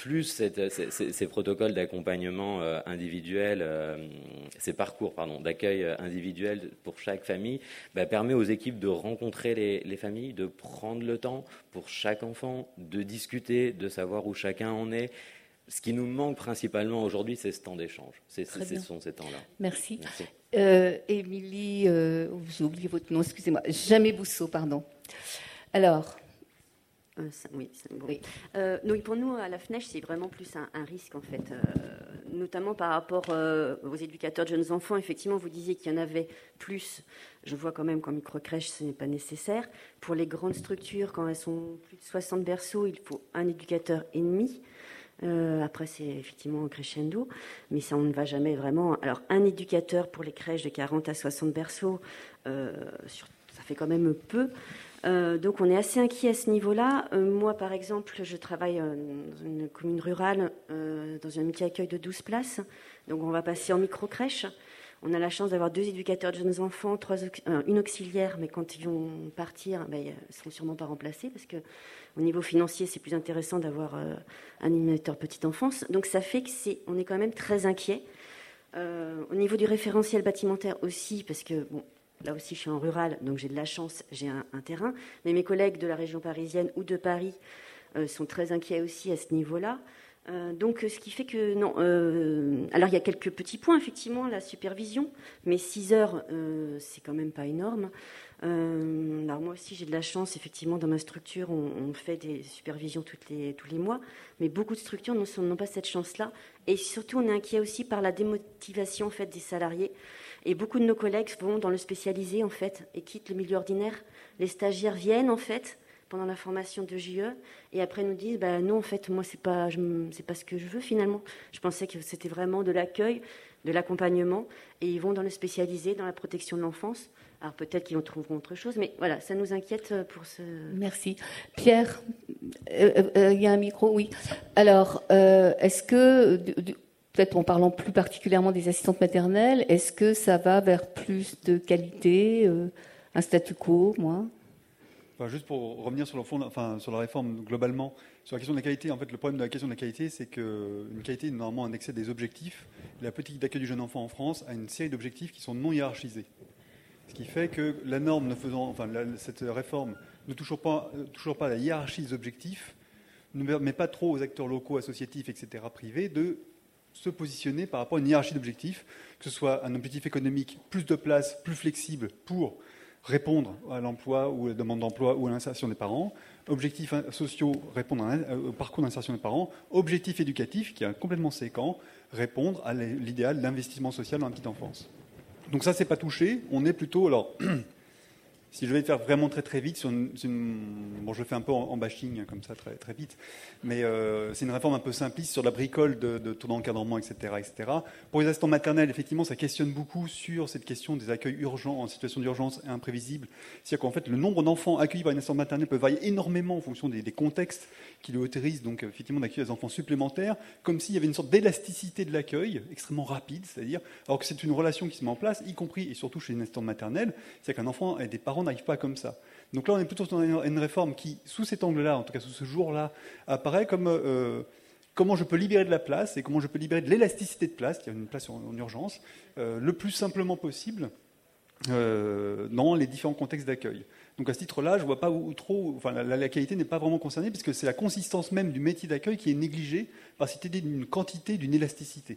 plus ces, protocoles d'accompagnement euh, individuel, euh, ces parcours d'accueil euh, individuel pour chaque famille, bah, permet aux équipes de rencontrer les, familles, de prendre le temps pour chaque enfant, de discuter, de savoir où chacun en est. Ce qui nous manque principalement aujourd'hui, c'est ce temps d'échange. C'est ce sont ces temps-là. Merci. Émilie, j'ai oublié votre nom, excusez-moi. Jamais Bousseau, pardon. Alors, euh, oui, euh, pour nous, à la FNECH, c'est vraiment plus un, risque, en fait. Euh, notamment par rapport aux éducateurs de jeunes enfants. Effectivement, vous disiez qu'il y en avait plus. Je vois quand même qu'en micro-crèche, ce n'est pas nécessaire. Pour les grandes structures, quand elles sont plus de 60 berceaux, il faut un éducateur et demi. Après, c'est effectivement crescendo, mais ça, on ne va jamais vraiment. Alors, un éducateur pour les crèches de 40 à 60 berceaux, ça fait quand même peu. Euh, donc, on est assez inquiet à ce niveau-là. moi, par exemple, je travaille dans une commune rurale, dans un multi-accueil de 12 places. Donc, on va passer en micro-crèche. On a la chance d'avoir deux éducateurs de jeunes enfants, une auxiliaire, mais quand ils vont partir, ben, ils ne seront sûrement pas remplacés parce que au niveau financier, c'est plus intéressant d'avoir euh, un animateur petite enfance. Donc ça fait que c'est, on est quand même très inquiet. Euh, au niveau du référentiel bâtimentaire aussi, parce que bon, là aussi je suis en rural, donc j'ai de la chance, j'ai un, terrain. Mais mes collègues de la région parisienne ou de Paris euh, sont très inquiets aussi à ce niveau-là. donc, ce qui fait que non. alors, il y a quelques petits points effectivement, la supervision, mais 6 heures, c'est quand même pas énorme. Euh, alors moi aussi j'ai de la chance, effectivement dans ma structure on, fait des supervisions toutes les, tous les mois, mais beaucoup de structures n'ont pas cette chance-là. Et surtout on est inquiet aussi par la démotivation des salariés. Et beaucoup de nos collègues vont dans le spécialisé en fait et quittent le milieu ordinaire. Les stagiaires viennent en fait pendant la formation de JE et après nous disent bah non en fait moi c'est pas pas ce que je veux finalement. Je pensais que c'était vraiment de l'accueil, de l'accompagnement et ils vont dans le spécialisé, dans la protection de l'enfance. Alors peut-être qu'ils en trouveront autre chose, mais voilà, ça nous inquiète pour ce. Merci. Pierre, euh, euh, il y a un micro, oui. Alors, euh, est-ce que, peut-être en parlant plus particulièrement des assistantes maternelles, est-ce que ça va vers plus de qualité, un statu quo, moi? Juste pour revenir sur, le fond, enfin, sur la réforme globalement, sur la question de la qualité, en fait, le problème de la question de la qualité, c'est qu'une qualité est normalement un excès des objectifs. La politique d'accueil du jeune enfant en France a une série d'objectifs qui sont non hiérarchisés. Ce qui fait que la norme ne faisant, enfin, cette réforme ne touche pas, toujours pas la hiérarchie des objectifs, ne permet pas trop aux acteurs locaux, associatifs, etc., privés, de se positionner par rapport à une hiérarchie d'objectifs, que ce soit un objectif économique, plus de place, plus flexible pour répondre à l'emploi ou à la demande d'emploi ou à l'insertion des parents, objectifs sociaux, répondre au parcours d'insertion des parents, objectif éducatif, qui est complètement séquent, répondre à l'idéal d'investissement social dans la petite enfance. Donc ça, c'est pas touché. On est plutôt alors. <clears throat> si je vais faire vraiment très très vite, bon, je le fais un peu en, bashing comme ça très très vite, mais euh, c'est une réforme un peu simpliste sur la bricole de, de taux d'encadrement, etc., etc. Pour les assistants maternels, effectivement, ça questionne beaucoup sur cette question des accueils urgents en situation d'urgence imprévisible. C'est-à-dire qu'en fait, le nombre d'enfants accueillis par une assistante maternelle peut varier énormément en fonction des, contextes qui lui autorisent donc effectivement d'accueillir des enfants supplémentaires, comme s'il y avait une sorte d'élasticité de l'accueil extrêmement rapide, c'est-à-dire alors que c'est une relation qui se met en place, y compris et surtout chez une assistante maternelle, c'est-à-dire qu'un enfant et des parents n'arrivent pas comme ça. Donc là, on est plutôt dans une réforme qui, sous cet angle-là, en tout cas sous ce jour-là, apparaît comme euh, comment je peux libérer de la place et comment je peux libérer de l'élasticité de place, qui a une place en, urgence, euh, le plus simplement possible euh, dans les différents contextes d'accueil. Donc à ce titre-là, je vois pas trop, enfin la, qualité n'est pas vraiment concernée, puisque c'est la consistance même du métier d'accueil qui est négligée par cette idée d'une quantité, d'une élasticité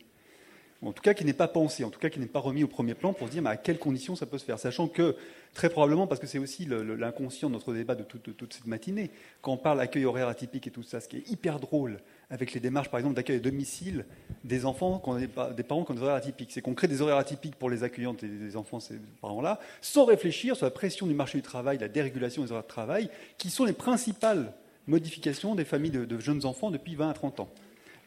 en tout cas qui n'est pas pensé, en tout cas qui n'est pas remis au premier plan pour se dire à quelles conditions ça peut se faire, sachant que très probablement, parce que c'est aussi l'inconscient de notre débat de toute, cette matinée, quand on parle d'accueil horaire atypique et tout ça, ce qui est hyper drôle avec les démarches par exemple d'accueil à domicile des enfants, des, parents qui ont des horaires atypiques, c'est qu'on crée des horaires atypiques pour les accueillantes et enfants, ces parents-là, sans réfléchir sur la pression du marché du travail, la dérégulation des horaires de travail, qui sont les principales modifications des familles de jeunes enfants depuis 20 à 30 ans.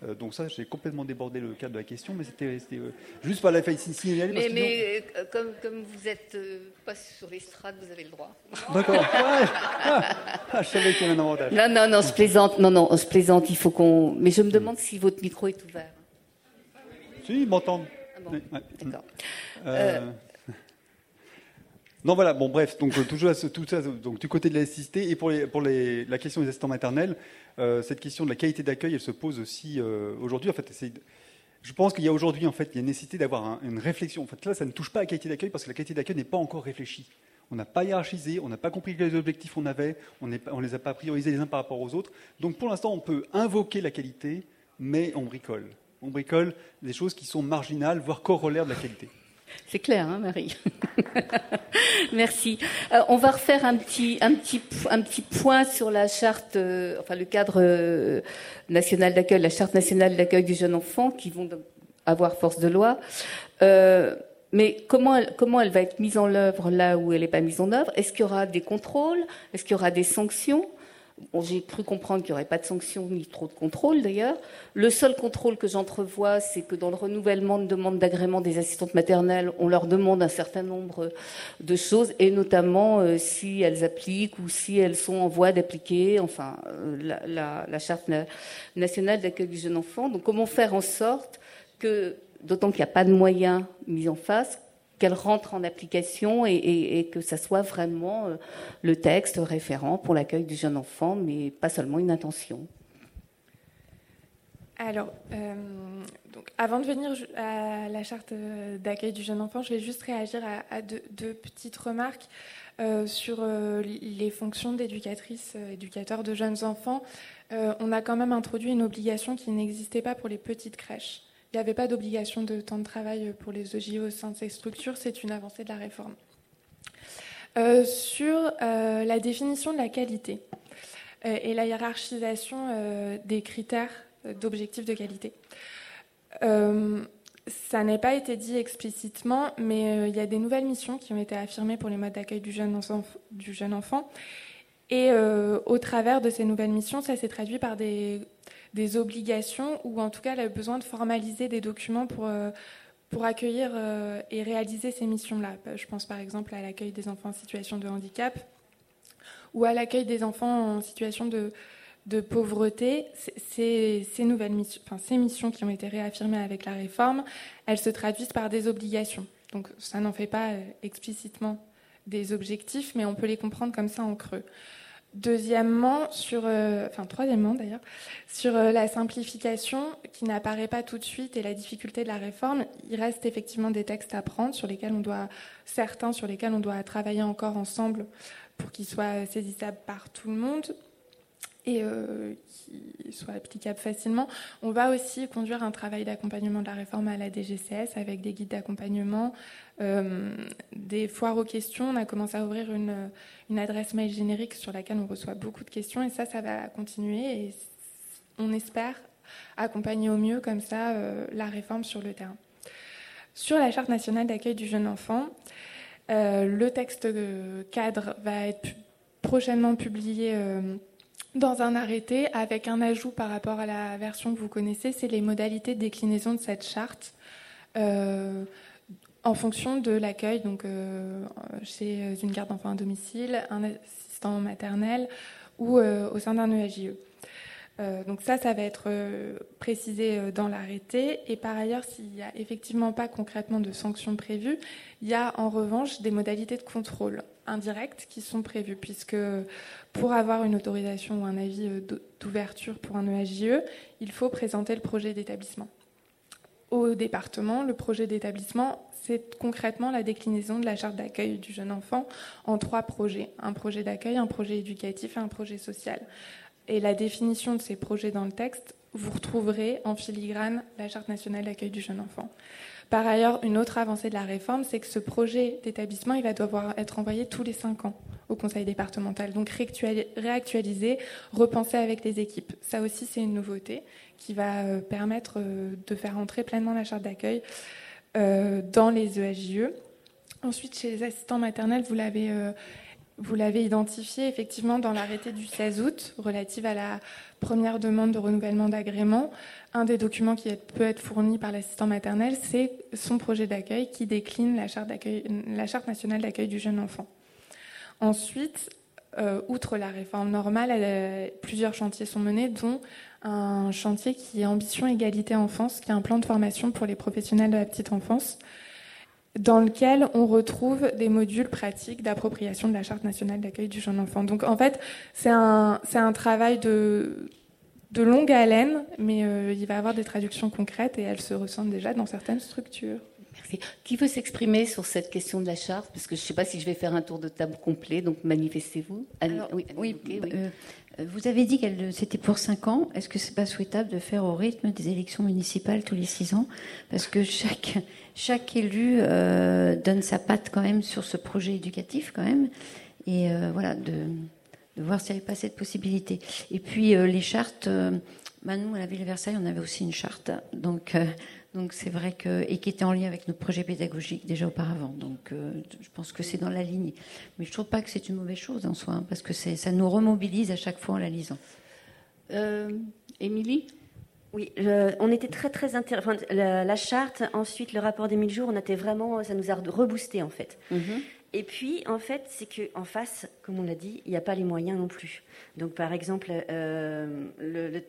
Euh, donc ça, j'ai complètement débordé le cadre de la question, mais c'était euh, juste pas la faille signaler. Mais, mais euh, comme, comme, vous êtes pas sur l'estrade, vous avez le droit. <laughs> D'accord. Ah, je savais qu'il y avait un avantage. Non, non, non, on se plaisante. Non, non, on se plaisante. Il faut qu'on. Mais je me demande si votre micro est ouvert. Si, ils m'entendent. Ah bon, D'accord. Non, voilà, bon, bref, donc tout ça, tout ça donc, du côté de l'élasticité, et pour, les, pour les, la question des assistants maternels, euh, cette question de la qualité d'accueil, elle se pose aussi euh, aujourd'hui. En fait, je pense qu'il y a aujourd'hui en fait, il y a nécessité d'avoir une réflexion. En fait, là, ça ne touche pas à la qualité d'accueil parce que la qualité d'accueil n'est pas encore réfléchie. On n'a pas hiérarchisé, on n'a pas compris quels objectifs on avait, on ne les a pas priorisés les uns par rapport aux autres. Donc, pour l'instant, on peut invoquer la qualité, mais on bricole. On bricole des choses qui sont marginales, voire corollaires de la qualité. C'est clair, hein, Marie <laughs> Merci. Euh, on va refaire un petit, point sur la charte, euh, enfin le cadre euh, national d'accueil, la charte nationale d'accueil du jeune enfant, qui vont avoir force de loi. mais comment elle va être mise en œuvre là où elle n'est pas mise en œuvre? Est-ce qu'il y aura des contrôles? Est-ce qu'il y aura des sanctions? J'ai cru comprendre qu'il n'y aurait pas de sanctions ni trop de contrôle d'ailleurs. Le seul contrôle que j'entrevois, c'est que dans le renouvellement de demande d'agrément des assistantes maternelles, on leur demande un certain nombre de choses, et notamment euh, si elles appliquent ou si elles sont en voie d'appliquer, enfin, euh, la, charte nationale d'accueil du jeune enfant. Donc comment faire en sorte que, d'autant qu'il n'y a pas de moyens mis en face, qu'elle rentre en application et, que ça soit vraiment euh, le texte référent pour l'accueil du jeune enfant, mais pas seulement une intention. Alors, euh, donc, avant de venir à la charte d'accueil du jeune enfant, je vais juste réagir à, deux, petites remarques euh, sur les fonctions d'éducatrice, éducateur de jeunes enfants. on a quand même introduit une obligation qui n'existait pas pour les petites crèches. Il n'y avait pas d'obligation de temps de travail pour les EJO au sein de ces structures, c'est une avancée de la réforme. Euh, sur euh, la définition de la qualité euh, et la hiérarchisation des critères d'objectifs de qualité. ça n'a pas été dit explicitement, mais il y a des nouvelles missions qui ont été affirmées pour les modes d'accueil du, du, jeune enfant. Et au travers de ces nouvelles missions, ça s'est traduit par des des obligations ou en tout cas le besoin de formaliser des documents pour, euh, pour accueillir euh, et réaliser ces missions-là. Je pense par exemple à l'accueil des enfants en situation de handicap ou à l'accueil des enfants en situation de, de pauvreté. Ces, ces, nouvelles missions, enfin, ces missions qui ont été réaffirmées avec la réforme, elles se traduisent par des obligations. Donc ça n'en fait pas euh, explicitement des objectifs, mais on peut les comprendre comme ça en creux. Deuxièmement, sur, euh, enfin troisièmement d'ailleurs, sur euh, la simplification qui n'apparaît pas tout de suite et la difficulté de la réforme, il reste effectivement des textes à prendre sur lesquels on doit, certains sur lesquels on doit travailler encore ensemble pour qu'ils soient saisissables par tout le monde et euh, qui soient applicables facilement. On va aussi conduire un travail d'accompagnement de la réforme à la DGCS avec des guides d'accompagnement, euh, des foires aux questions. On a commencé à ouvrir une, une, adresse mail générique sur laquelle on reçoit beaucoup de questions et ça, ça va continuer et on espère accompagner au mieux comme ça euh, la réforme sur le terrain. Sur la charte nationale d'accueil du jeune enfant, le texte cadre va être prochainement publié dans un arrêté avec un ajout par rapport à la version que vous connaissez, c'est les modalités de déclinaison de cette charte euh, en fonction de l'accueil, donc euh, chez une garde d'enfants à domicile, un assistant maternel ou euh, au sein d'un EAJE. donc ça, ça va être précisé dans l'arrêté. Et par ailleurs, s'il n'y a effectivement pas concrètement de sanctions prévues, il y a en revanche des modalités de contrôle indirect qui sont prévues, puisque pour avoir une autorisation ou un avis euh, d'ouverture pour un EAJE, il faut présenter le projet d'établissement. Au département, le projet d'établissement, c'est concrètement la déclinaison de la charte d'accueil du jeune enfant en trois projets. Un projet d'accueil, un projet éducatif et un projet social. Et la définition de ces projets dans le texte, vous retrouverez en filigrane la charte nationale d'accueil du jeune enfant. Par ailleurs, une autre avancée de la réforme, c'est que ce projet d'établissement, il va devoir être envoyé tous les cinq ans au conseil départemental. Donc réactualiser, repenser avec les équipes. Ça aussi, c'est une nouveauté qui va euh, permettre euh, de faire entrer pleinement la charte d'accueil euh, dans les EAJE. Ensuite, chez les assistants maternels, vous l'avez vous l'avez identifié effectivement dans l'arrêté du 16 août relative à la première demande de renouvellement d'agrément. Un des documents qui peut être fourni par l'assistant maternel, c'est son projet d'accueil qui décline la charte, nationale d'accueil du jeune enfant. Ensuite, euh, outre la réforme normale, plusieurs chantiers sont menés, dont un chantier qui est Ambition Égalité Enfance, qui est un plan de formation pour les professionnels de la petite enfance dans lequel on retrouve des modules pratiques d'appropriation de la Charte nationale d'accueil du jeune enfant. Donc en fait, c'est un travail de, de longue haleine, mais euh, il va y avoir des traductions concrètes et elles se ressentent déjà dans certaines structures. Merci. Qui veut s'exprimer sur cette question de la charte? Parce que je ne sais pas si je vais faire un tour de table complet, donc manifestez-vous. oui, oui, euh, vous avez dit que c'était pour 5 ans. Est-ce que c'est pas souhaitable de faire au rythme des élections municipales tous les 6 ans? Parce que chaque, chaque élu euh, donne sa patte quand même sur ce projet éducatif quand même. Et euh, voilà, de, de voir s'il n'y avait pas cette possibilité. Et puis euh, les chartes, bah, nous à la ville de Versailles, on avait aussi une charte. Donc Donc c'est vrai que et qui était en lien avec notre projet pédagogique déjà auparavant. Donc euh, je pense que c'est dans la ligne. Mais je trouve pas que c'est une mauvaise chose en soi, hein, parce que ça nous remobilise à chaque fois en la lisant. Euh, Émilie? Oui, on était très très intéressés. la, charte, ensuite le rapport des 1000 jours, on était vraiment, ça nous a reboosté en fait. Mhm. Et puis, en fait, c'est qu'en face, comme on l'a dit, il n'y a pas les moyens non plus. Donc, par exemple, euh,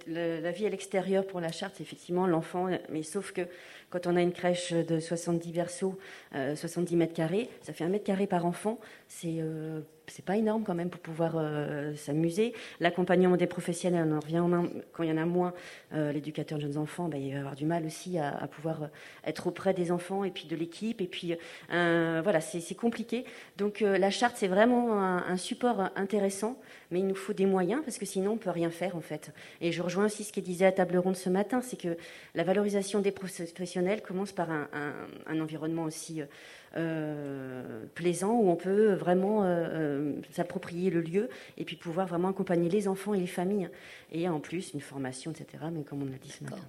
la vie à l'extérieur pour la charte, effectivement l'enfant, mais sauf que quand on a une crèche de 70 berceaux, 70 euh, mètres carrés, ça fait un mètre carré par enfant, c'est euh, c'est pas énorme quand même pour pouvoir euh, s'amuser. L'accompagnement des professionnels, on en revient quand il y en a moins, euh, l'éducateur de jeunes enfants, bah, il va avoir du mal aussi à, pouvoir euh, être auprès des enfants et puis de l'équipe. Et puis voilà, c'est compliqué. Donc la charte, c'est vraiment un, support intéressant, mais il nous faut des moyens parce que sinon on peut rien faire en fait. Et je rejoins aussi ce qu'elle disait à table ronde ce matin, c'est que la valorisation des professionnels commence par un environnement aussi euh, plaisant où on peut vraiment euh, euh, s'approprier le lieu et puis pouvoir vraiment accompagner les enfants et les familles. Et en plus, une formation, etc. Mais comme on l'a dit ce matin.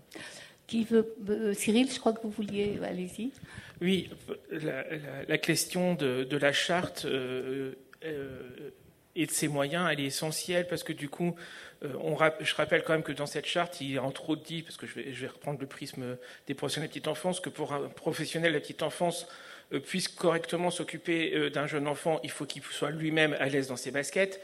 Qui veut, Cyril, je crois que vous vouliez, allez-y. Oui, la, question de, la charte et de ses moyens, elle est essentielle parce que du coup, on, je rappelle quand même que dans cette charte, il est entre autres dit, parce que je vais, je vais reprendre le prisme des professionnels de petite enfance, que pour un professionnel de la petite enfance, euh, puisse correctement s'occuper euh, d'un jeune enfant, il faut qu'il soit lui-même à l'aise dans ses baskets.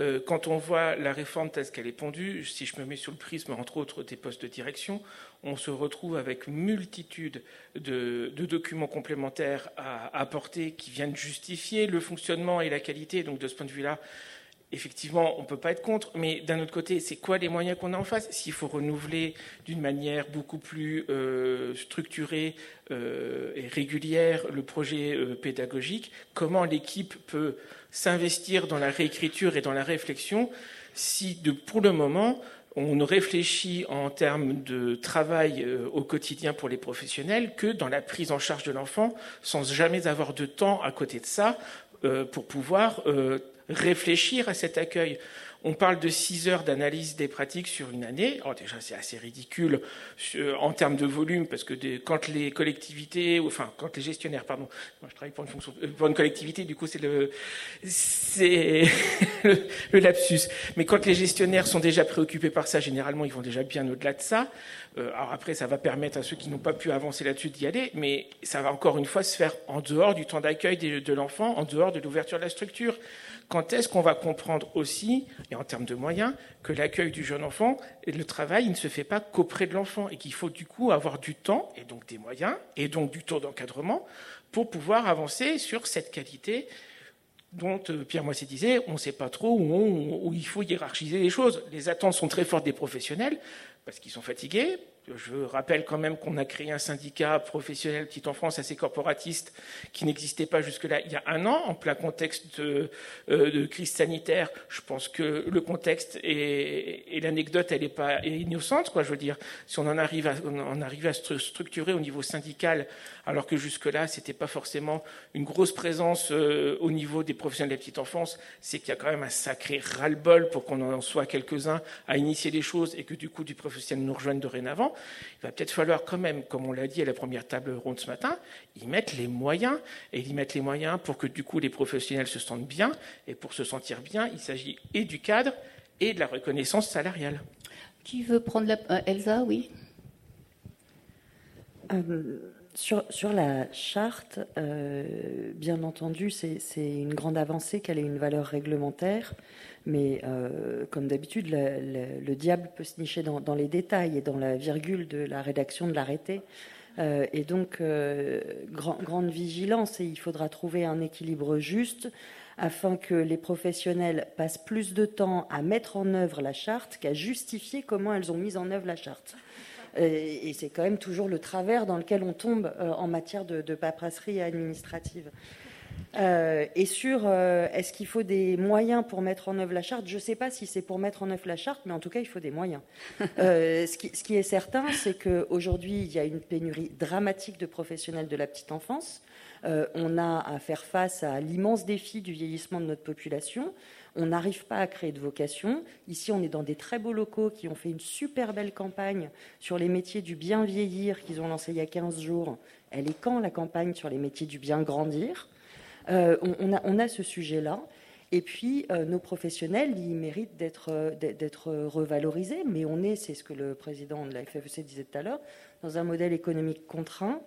Euh, quand on voit la réforme telle qu'elle est pondue, si je me mets sur le prisme, entre autres, des postes de direction, on se retrouve avec multitude de, documents complémentaires à apporter qui viennent justifier le fonctionnement et la qualité. Donc, de ce point de vue-là, effectivement, on ne peut pas être contre, mais d'un autre côté, c'est quoi les moyens qu'on a en face? S'il faut renouveler d'une manière beaucoup plus euh, structurée euh, et régulière le projet euh, pédagogique, comment l'équipe peut s'investir dans la réécriture et dans la réflexion si, pour le moment, on ne réfléchit en termes de travail au quotidien pour les professionnels que dans la prise en charge de l'enfant, sans jamais avoir de temps à côté de ça pour pouvoir réfléchir à cet accueil. On parle de 6 heures d'analyse des pratiques sur une année. Alors déjà, c'est assez ridicule en termes de volume, parce que quand les collectivités, enfin, quand les gestionnaires, pardon, moi je travaille pour une, fonction, euh, pour une collectivité, du coup c'est le, c'est <laughs> le, lapsus. Mais quand les gestionnaires sont déjà préoccupés par ça, généralement, ils vont déjà bien au-delà de ça. Euh, alors après, ça va permettre à ceux qui n'ont pas pu avancer là-dessus d'y aller, mais ça va encore une fois se faire en dehors du temps d'accueil de l'enfant, en dehors de l'ouverture de la structure. Quand est-ce qu'on va comprendre aussi, et en termes de moyens, que l'accueil du jeune enfant le travail, il ne se fait pas qu'auprès de l'enfant et qu'il faut du coup avoir du temps et donc des moyens et donc du temps d'encadrement pour pouvoir avancer sur cette qualité dont euh, Pierre Moisset disait, on ne sait pas trop où, où, il faut hiérarchiser les choses. Les attentes sont très fortes des professionnels parce qu'ils sont fatigués, je rappelle quand même qu'on a créé un syndicat professionnel petite enfance assez corporatiste qui n'existait pas jusque-là il y a un an, en plein contexte de, euh, crise sanitaire. Je pense que le contexte et, l'anecdote, elle n'est pas innocente, quoi. Je veux dire, si on en arrive à, on arrive à structurer au niveau syndical, alors que jusque-là, c'était pas forcément une grosse présence euh, au niveau des professionnels de la petite enfance, c'est qu'il y a quand même un sacré ras-le-bol pour qu'on en soit quelques-uns à initier les choses et que du coup, du professionnel nous rejoignent dorénavant il va peut-être falloir quand même, comme on l'a dit à la première table ronde ce matin, y mettre les moyens, et y mettre les moyens pour que du coup les professionnels se sentent bien, et pour se sentir bien, il s'agit et du cadre et de la reconnaissance salariale. Qui veut prendre la... Euh, Elsa, oui? Euh, sur, sur, la charte, euh, bien entendu, c'est une grande avancée qu'elle ait une valeur réglementaire. Mais euh, comme d'habitude, le, diable peut se nicher dans, les détails et dans la virgule de la rédaction de l'arrêté. Euh, et donc, euh, grande vigilance, et il faudra trouver un équilibre juste afin que les professionnels passent plus de temps à mettre en œuvre la charte qu'à justifier comment elles ont mis en œuvre la charte. Et, c'est quand même toujours le travers dans lequel on tombe en matière de, de paperasserie administrative. Euh, et sur euh, est-ce qu'il faut des moyens pour mettre en œuvre la charte? Je ne sais pas si c'est pour mettre en œuvre la charte, mais en tout cas, il faut des moyens. <laughs> Euh, ce, qui, ce, qui, est certain, c'est qu'aujourd'hui, il y a une pénurie dramatique de professionnels de la petite enfance. on a à faire face à l'immense défi du vieillissement de notre population. On n'arrive pas à créer de vocation. Ici, on est dans des très beaux locaux qui ont fait une super belle campagne sur les métiers du bien vieillir qu'ils ont lancé il y a 15 jours. Elle est quand la campagne sur les métiers du bien grandir? Euh, on, a, ce sujet-là. Et puis, euh, nos professionnels, ils méritent euh, d'être revalorisés, mais on est, c'est ce que le président de la FFEC disait tout à l'heure, dans un modèle économique contraint.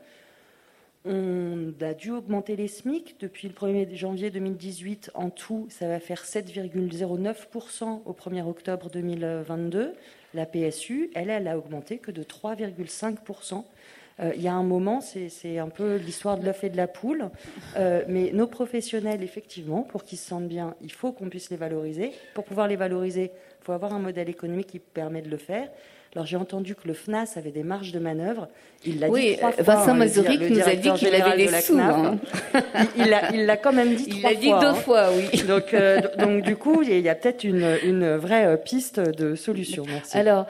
On a dû augmenter les SMIC depuis le 1er janvier 2018. En tout, ça va faire 7,09% au 1er octobre 2022. La PSU, elle, elle a augmenté que de 3,5%. Euh, il y a un moment, c'est un peu l'histoire de l'œuf et de la poule. Euh, mais nos professionnels, effectivement, pour qu'ils se sentent bien, il faut qu'on puisse les valoriser. Pour pouvoir les valoriser, il faut avoir un modèle économique qui permet de le faire. Alors j'ai entendu que le FNAS avait des marges de manœuvre. Il l'a oui, dit trois fois. Vincent hein, Mazuric nous a dit qu'il avait des sous. Hein. il l'a quand même dit il trois fois. Il l'a dit deux hein. fois, oui. Donc, euh, donc du coup, il y a peut-être une, une, vraie piste de solution. Merci. Alors,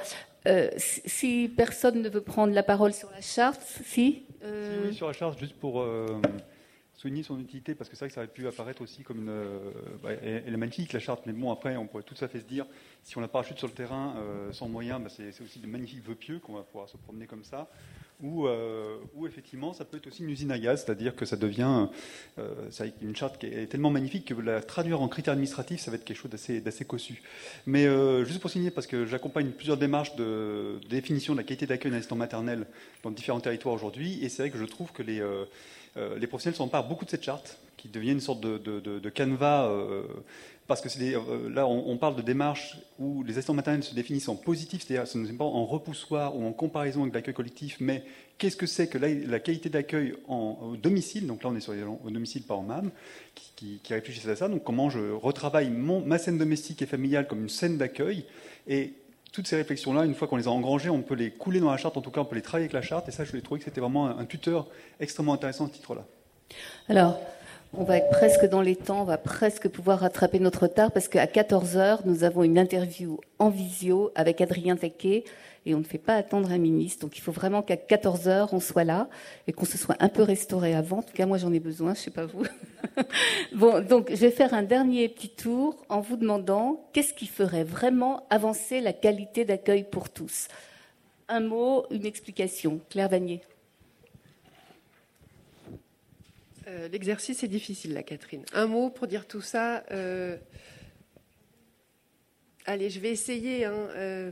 euh, si personne ne veut prendre la parole sur la charte, si euh... Oui, sur la charte, juste pour euh, souligner son utilité, parce que c'est vrai que ça aurait pu apparaître aussi comme une. Euh, bah, elle est magnifique, la charte, mais bon, après, on pourrait tout à fait se dire, si on la parachute sur le terrain sans moyens, bah, c'est aussi de magnifiques vœux pieux qu'on va pouvoir se promener comme ça où, euh, effectivement ça peut être aussi une usine à gaz, c'est-à-dire que ça devient euh, une charte qui est tellement magnifique que la traduire en critères administratifs, ça va être quelque chose d'assez cossu. Mais euh, juste pour signer, parce que j'accompagne plusieurs démarches de, définition de la qualité d'accueil d'un assistant maternel dans différents territoires aujourd'hui, et c'est vrai que je trouve que les, euh, euh, les professionnels s'emparent beaucoup de cette charte, qui devient une sorte de, de, de, canevas parce que euh, là, on, parle de démarches où les assistants maternels se définissent en positif, c'est-à-dire ce n'est pas en repoussoir ou en comparaison avec l'accueil collectif, mais qu'est-ce que c'est que la, qualité d'accueil en domicile, donc là on est sur les au domicile, pas en MAM, qui, réfléchissent à ça, donc comment je retravaille ma scène domestique et familiale comme une scène d'accueil, et toutes ces réflexions-là, une fois qu'on les a engrangées, on peut les couler dans la charte, en tout cas on peut les travailler avec la charte, et ça je voulais trouver que c'était vraiment un, un tuteur extrêmement intéressant à ce titre-là. Alors, on va être presque dans les temps, on va presque pouvoir rattraper notre retard parce qu'à 14h, nous avons une interview en visio avec Adrien Taquet et on ne fait pas attendre un ministre. Donc il faut vraiment qu'à 14h, on soit là et qu'on se soit un peu restauré avant. En tout cas, moi, j'en ai besoin, je ne sais pas vous. <laughs> bon, donc je vais faire un dernier petit tour en vous demandant qu'est-ce qui ferait vraiment avancer la qualité d'accueil pour tous? Un mot, une explication. Claire Vanier. Euh, l'exercice est difficile, là, Catherine. Un mot pour dire tout ça. Euh, allez, je vais essayer. Hein, euh,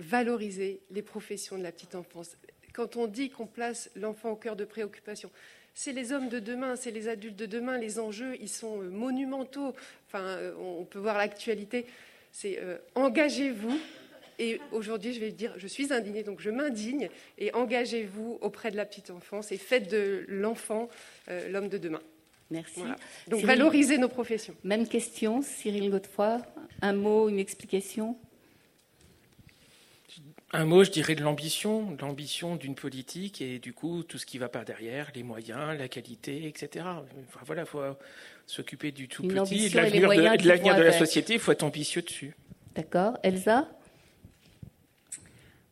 valoriser les professions de la petite enfance. Quand on dit qu'on place l'enfant au cœur de préoccupation, c'est les hommes de demain, c'est les adultes de demain. Les enjeux, ils sont monumentaux. Enfin, on peut voir l'actualité. C'est engagez-vous et aujourd'hui, je vais dire, je suis indignée, donc je m'indigne. Et engagez-vous auprès de la petite enfance et faites de l'enfant euh, l'homme de demain. Merci. Donc valorisez nos professions. Même question, Cyril Godefroy. Un mot, une explication? Un mot, je dirais de l'ambition, l'ambition d'une politique et du coup tout ce qui va par derrière, les moyens, la qualité, etc. Enfin, voilà, faut s'occuper du tout petit et de l'avenir de, de la société. Il faut être ambitieux dessus. D'accord, Elsa?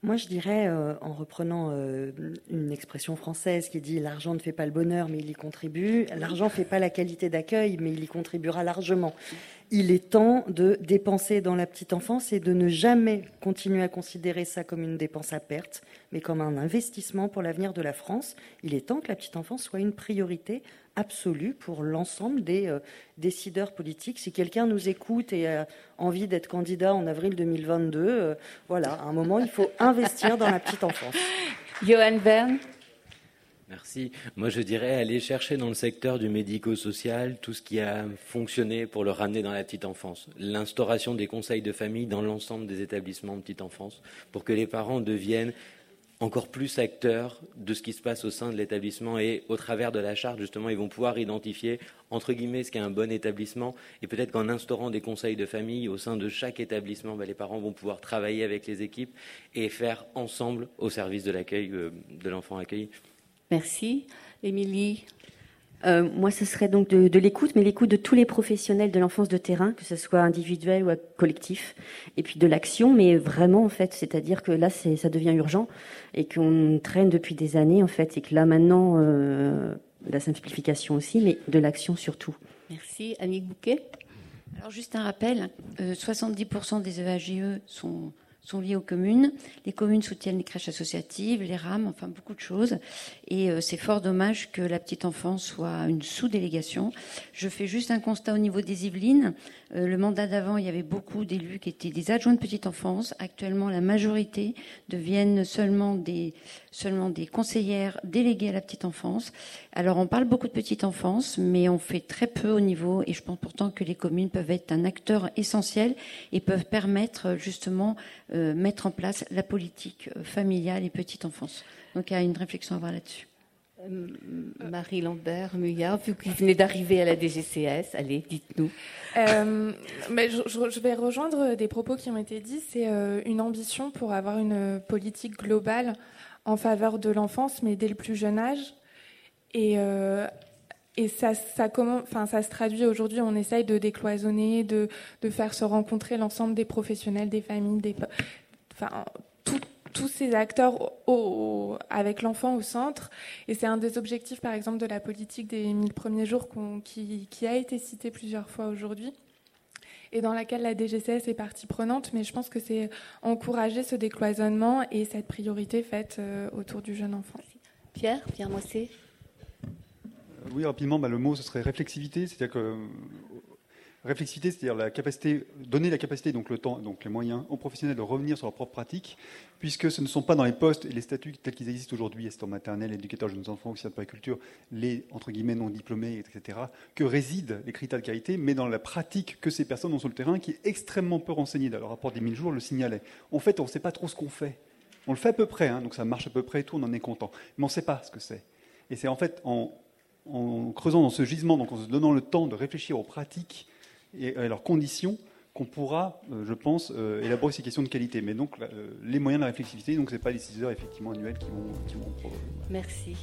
Moi, je dirais, euh, en reprenant euh, une expression française qui dit l'argent ne fait pas le bonheur, mais il y contribue. L'argent ne fait pas la qualité d'accueil, mais il y contribuera largement. Il est temps de dépenser dans la petite enfance et de ne jamais continuer à considérer ça comme une dépense à perte, mais comme un investissement pour l'avenir de la France. Il est temps que la petite enfance soit une priorité absolue pour l'ensemble des euh, décideurs politiques. Si quelqu'un nous écoute et a envie d'être candidat en avril 2022, euh, voilà, à un moment, il faut investir dans la petite enfance. <laughs> Johan Verne Merci. Moi, je dirais aller chercher dans le secteur du médico-social tout ce qui a fonctionné pour le ramener dans la petite enfance. L'instauration des conseils de famille dans l'ensemble des établissements de petite enfance pour que les parents deviennent encore plus acteurs de ce qui se passe au sein de l'établissement et au travers de la charte, justement, ils vont pouvoir identifier, entre guillemets, ce qu'est un bon établissement et peut-être qu'en instaurant des conseils de famille au sein de chaque établissement, bah, les parents vont pouvoir travailler avec les équipes et faire ensemble au service de l'accueil euh, de l'enfant accueilli. Merci. Émilie? Euh, moi, ce serait donc de, l'écoute, mais l'écoute de tous les professionnels de l'enfance de terrain, que ce soit individuel ou collectif, et puis de l'action, mais vraiment en fait, c'est-à-dire que là, ça devient urgent et qu'on traîne depuis des années en fait, et que là maintenant, euh, la simplification aussi, mais de l'action surtout. Merci, Annick Bouquet? Alors juste un rappel, 70% euh, des EAGE sont sont liées aux communes. Les communes soutiennent les crèches associatives, les rames, enfin beaucoup de choses. Et euh, c'est fort dommage que la petite enfance soit une sous-délégation. Je fais juste un constat au niveau des Yvelines. Euh, le mandat d'avant, il y avait beaucoup d'élus qui étaient des adjoints de petite enfance. Actuellement, la majorité deviennent seulement des, seulement des conseillères déléguées à la petite enfance. Alors, on parle beaucoup de petite enfance, mais on fait très peu au niveau, et je pense pourtant que les communes peuvent être un acteur essentiel et peuvent permettre justement euh, mettre en place la politique familiale et petite enfance. Donc il y a une réflexion à avoir là-dessus. Euh, Marie Lambert, Muyard, vu que vous venez d'arriver à la DGCS, allez, dites-nous. Euh, mais je, vais rejoindre des propos qui ont été dits. C'est euh, une ambition pour avoir une politique globale en faveur de l'enfance, mais dès le plus jeune âge. Et, ça, se traduit aujourd'hui. On essaye de décloisonner, de, faire se rencontrer l'ensemble des professionnels, des familles, des, tous ces acteurs avec l'enfant au centre. Et c'est un des objectifs, par exemple, de la politique des 1000 premiers jours qui, a été cité plusieurs fois aujourd'hui et dans laquelle la DGCS est partie prenante, mais je pense que c'est encourager ce décloisonnement et cette priorité faite euh, autour du jeune enfant. Pierre, Pierre Moissé Oui, rapidement, bah, le mot, ce serait réflexivité, c'est-à-dire que Réflexivité, c'est-à-dire la capacité, donner la capacité, donc le temps, donc les moyens aux professionnels de revenir sur leur propre pratique, puisque ce ne sont pas dans les postes et les statuts tels qu'ils existent aujourd'hui, assistant maternel, éducateur jeunes enfants, officier de périculture, les entre guillemets non diplômés, etc., que résident les critères de qualité, mais dans la pratique que ces personnes ont sur le terrain, qui est extrêmement peu renseignée. Dans le rapport des 1000 jours le signalait. En fait, on ne sait pas trop ce qu'on fait. On le fait à peu près, hein, donc ça marche à peu près et tout, on en est content. Mais on ne sait pas ce que c'est. Et c'est en fait en, en creusant dans ce gisement, donc en se donnant le temps de réfléchir aux pratiques et à leurs conditions qu'on pourra, euh, je pense, euh, élaborer ces questions de qualité. Mais donc, euh, les moyens de la réflexivité, donc ce n'est pas les 6 heures effectivement annuelles qui vont. Qui vont Merci.